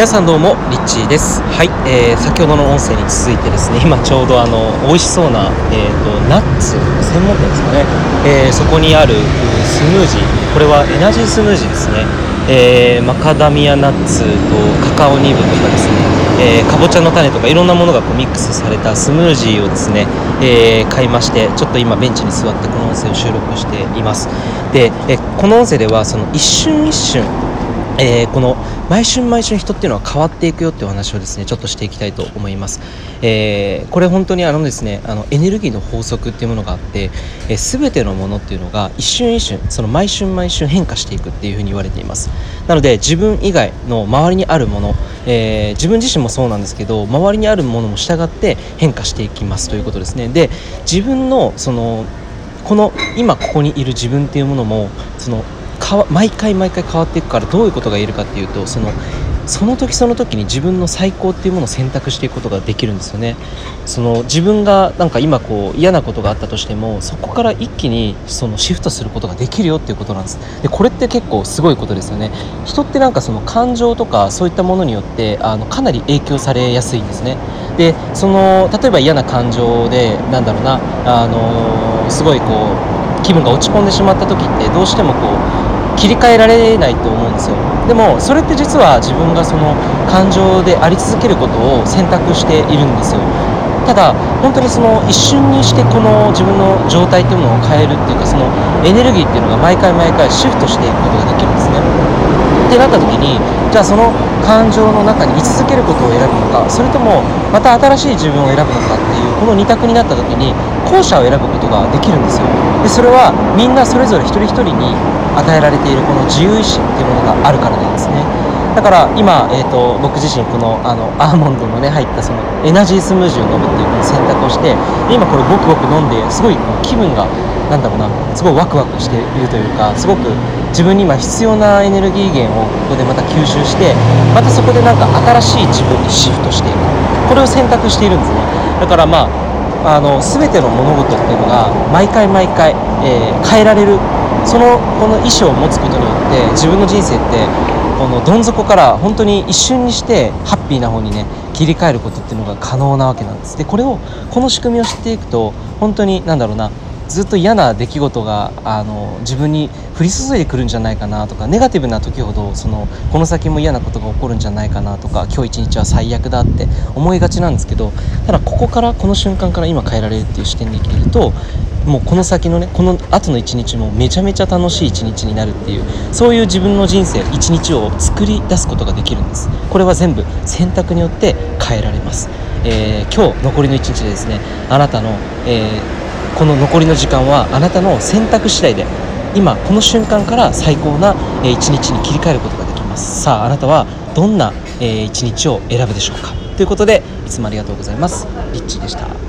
皆さんどうもリッチーです。はい、えー、先ほどの音声に続いてですね今ちょうどあの美味しそうな、えーと、ナッツ専門店ですかね、えー、そこにあるスムージー。これはエナジースムージーですね、えー、マカダミアナッツとカカオニブとかですね、えー、かぼちゃの種とかいろんなものがこうミックスされたスムージーをですね、え、買いましてちょっと今ベンチに座ってこの音声を収録しています。で、えこの音声ではその一瞬一瞬えー、この毎春毎春人っていうのは変わっていくよっていうお話をですねちょっとしていきたいと思います、えー、これ本当にあのですねあのエネルギーの法則っていうものがあって、えー、全てのものっていうのが一瞬一瞬その毎春毎春変化していくっていうふうに言われています。なので自分以外の周りにあるもの、えー、自分自身もそうなんですけど周りにあるものも従って変化していきますということですね。で自分のそのこの今ここにいる自分っていうものもその毎回毎回変わっていくからどういうことが言えるかっていうとそのその時その時に自分の最高っていうものを選択していくことができるんですよね。その自分がなんか今こう嫌なことがあったとしてもそこから一気にそのシフトすることができるよっていうことなんです。でこれって結構すごいことですよね。人ってなんかその感情とかそういったものによってあのかなり影響されやすいんですね。でその例えば嫌な感情でなんだろうなあのすごいこう気分が落ち込んでしまった時ってどうしてもこう切り替えられないと思うんですよ。でもそれって実は自分がその感情であり続けることを選択しているんですよ。ただ本当にその一瞬にしてこの自分の状態っていうものを変えるっていうかそのエネルギーっていうのが毎回毎回シフトしていくことができるんですね。ってなった時にじゃあその感情の中に居続けることを選ぶのかそれともまた新しい自分を選ぶのかっていうこの2択になった時に後者を選ぶことができるんですよ。でそれはみんなそれぞれ一人一人に与えられているこの自由意志っていうものがあるからなんですね。だから今、えーと、僕自身このあのアーモンドのね入ったそのエナジースムージーを飲むっていう選択をして今これごくごく飲んですごい気分がなんだろうなすごいワクワクしているというかすごく自分に今必要なエネルギー源をここでまた吸収してまたそこでなんか新しい自分にシフトしていく。これを選択しているんですね。だからまああの全ての物事っていうのが毎回毎回、えー、変えられる。そのこの意思を持つことによって自分の人生ってこのどん底から本当に一瞬にしてハッピーな方にね切り替えることっていうのが可能なわけなんです。でこれをこの仕組みを知っていくと本当に何だろうなずっと嫌な出来事があの自分に降り注いでくるんじゃないかなとかネガティブな時ほどそのこの先も嫌なことが起こるんじゃないかなとか今日一日は最悪だって思いがちなんですけどただここからこの瞬間から今変えられるっていう視点で生きるともうこの先のねこの後の一日もめちゃめちゃ楽しい一日になるっていうそういう自分の人生一日を作り出すことができるんです。これは全部選択によって変えられます、えー、今日残りの一日でですねあなたの、えー、この残りの時間はあなたの選択次第で今この瞬間から最高な一日に切り替えることができます。さああなたはどんな一日を選ぶでしょうか。ということでいつもありがとうございます。リッチーでした。